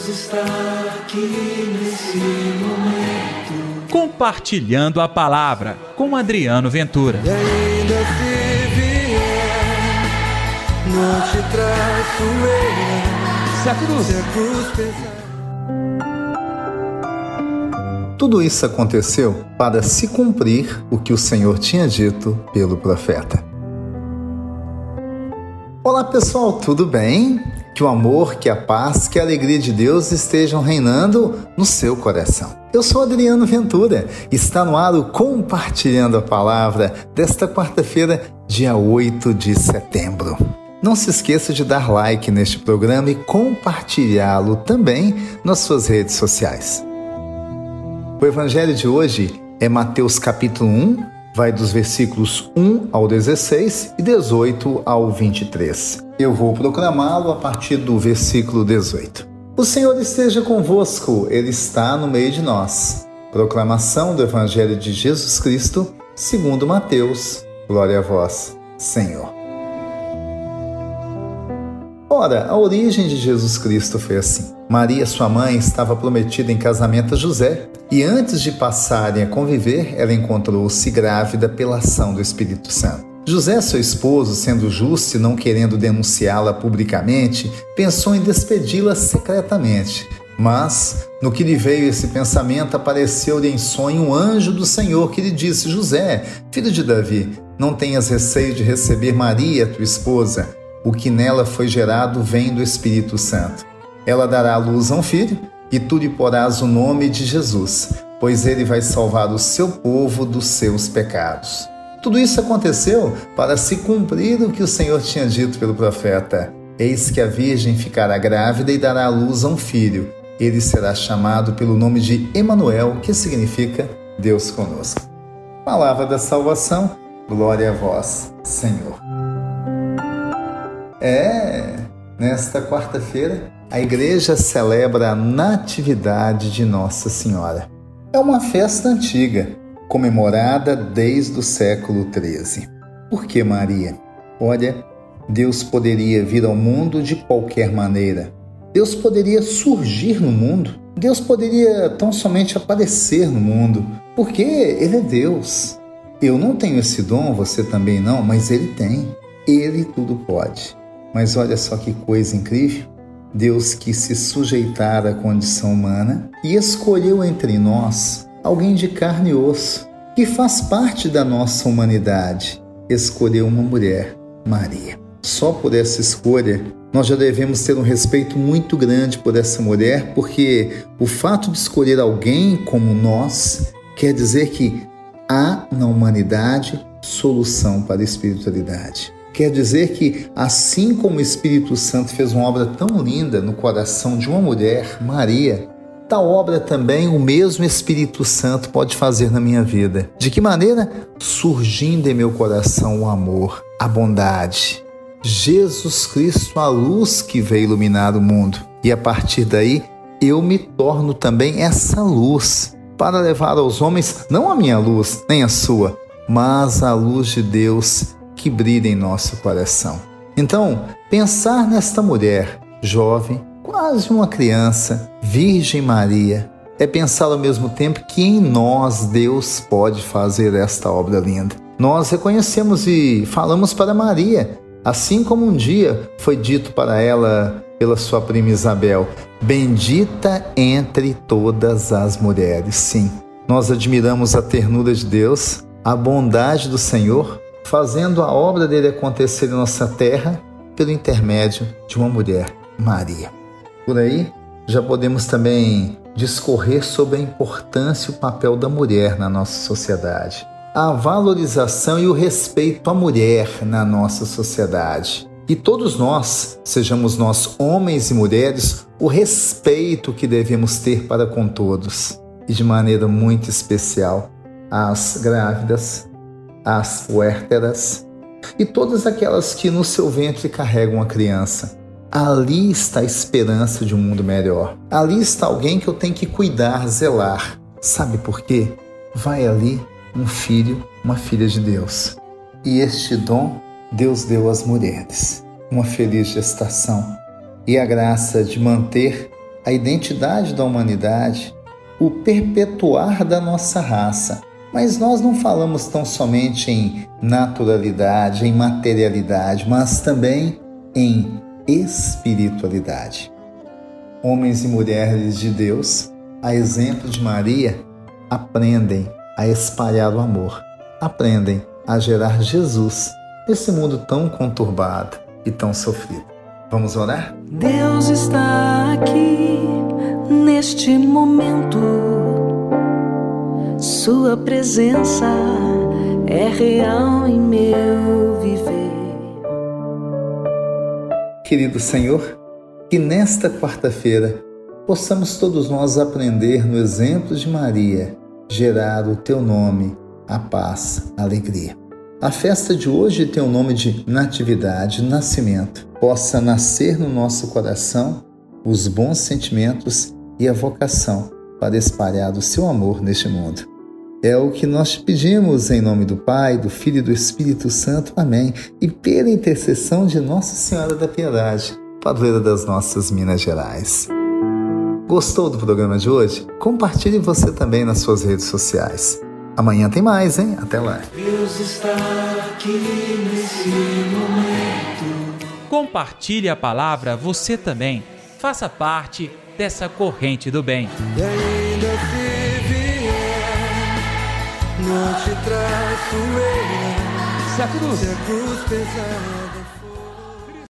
Deus está aqui nesse momento. Compartilhando a palavra com Adriano Ventura. E ainda se vier, não te traço eu. Se a cruz, Se a cruz pesar. Tudo isso aconteceu para se cumprir o que o Senhor tinha dito pelo profeta. Olá pessoal, tudo bem? Que o amor, que a paz, que a alegria de Deus estejam reinando no seu coração. Eu sou Adriano Ventura, está no ar o Compartilhando a Palavra desta quarta-feira, dia 8 de setembro. Não se esqueça de dar like neste programa e compartilhá-lo também nas suas redes sociais. O evangelho de hoje é Mateus capítulo 1, vai dos versículos 1 ao 16 e 18 ao 23. Eu vou proclamá-lo a partir do versículo 18. O Senhor esteja convosco, Ele está no meio de nós. Proclamação do Evangelho de Jesus Cristo, segundo Mateus. Glória a vós, Senhor. Ora, a origem de Jesus Cristo foi assim. Maria, sua mãe, estava prometida em casamento a José, e antes de passarem a conviver, ela encontrou-se grávida pela ação do Espírito Santo. José, seu esposo, sendo justo e não querendo denunciá-la publicamente, pensou em despedi-la secretamente. Mas, no que lhe veio esse pensamento, apareceu-lhe em sonho um anjo do Senhor que lhe disse: José, filho de Davi, não tenhas receio de receber Maria, tua esposa. O que nela foi gerado vem do Espírito Santo. Ela dará à luz a um filho, e tu lhe porás o nome de Jesus, pois ele vai salvar o seu povo dos seus pecados. Tudo isso aconteceu para se cumprir o que o Senhor tinha dito pelo profeta: Eis que a Virgem ficará grávida e dará à luz a um filho. Ele será chamado pelo nome de Emanuel, que significa Deus conosco. Palavra da salvação, glória a vós, Senhor. É, nesta quarta-feira, a igreja celebra a Natividade de Nossa Senhora. É uma festa antiga, comemorada desde o século XIII. Por que Maria? Olha, Deus poderia vir ao mundo de qualquer maneira. Deus poderia surgir no mundo. Deus poderia tão somente aparecer no mundo, porque Ele é Deus. Eu não tenho esse dom, você também não, mas Ele tem. Ele tudo pode. Mas olha só que coisa incrível. Deus quis se sujeitar à condição humana e escolheu entre nós alguém de carne e osso, que faz parte da nossa humanidade. Escolheu uma mulher, Maria. Só por essa escolha, nós já devemos ter um respeito muito grande por essa mulher, porque o fato de escolher alguém como nós quer dizer que há na humanidade solução para a espiritualidade. Quer dizer que, assim como o Espírito Santo fez uma obra tão linda no coração de uma mulher, Maria, tal obra também o mesmo Espírito Santo pode fazer na minha vida. De que maneira? Surgindo em meu coração o amor, a bondade. Jesus Cristo, a luz que veio iluminar o mundo. E a partir daí, eu me torno também essa luz para levar aos homens não a minha luz, nem a sua, mas a luz de Deus que brilha em nosso coração. Então, pensar nesta mulher jovem, quase uma criança, Virgem Maria, é pensar ao mesmo tempo que em nós Deus pode fazer esta obra linda. Nós reconhecemos e falamos para Maria, assim como um dia foi dito para ela pela sua prima Isabel: Bendita entre todas as mulheres. Sim, nós admiramos a ternura de Deus, a bondade do Senhor fazendo a obra dele acontecer em nossa terra pelo intermédio de uma mulher, Maria. Por aí, já podemos também discorrer sobre a importância e o papel da mulher na nossa sociedade, a valorização e o respeito à mulher na nossa sociedade. E todos nós, sejamos nós homens e mulheres, o respeito que devemos ter para com todos, e de maneira muito especial às grávidas, as puérteras e todas aquelas que no seu ventre carregam a criança. Ali está a esperança de um mundo melhor. Ali está alguém que eu tenho que cuidar, zelar. Sabe por quê? Vai ali um filho, uma filha de Deus. E este dom Deus deu às mulheres. Uma feliz gestação e a graça de manter a identidade da humanidade, o perpetuar da nossa raça. Mas nós não falamos tão somente em naturalidade, em materialidade, mas também em espiritualidade. Homens e mulheres de Deus, a exemplo de Maria, aprendem a espalhar o amor, aprendem a gerar Jesus nesse mundo tão conturbado e tão sofrido. Vamos orar? Deus está aqui neste momento. Sua presença é real em meu viver. Querido Senhor, que nesta quarta-feira possamos todos nós aprender no exemplo de Maria, gerar o teu nome, a paz, a alegria. A festa de hoje tem o nome de Natividade, Nascimento. Possa nascer no nosso coração os bons sentimentos e a vocação para espalhar o seu amor neste mundo. É o que nós te pedimos em nome do Pai, do Filho e do Espírito Santo. Amém. E pela intercessão de Nossa Senhora da Piedade, padroeira das nossas Minas Gerais. Gostou do programa de hoje? Compartilhe você também nas suas redes sociais. Amanhã tem mais, hein? Até lá. Deus está aqui nesse momento. Compartilhe a palavra você também. Faça parte dessa corrente do bem. E se vier, não te traço eu. Se a cruz Se a cruz pesar.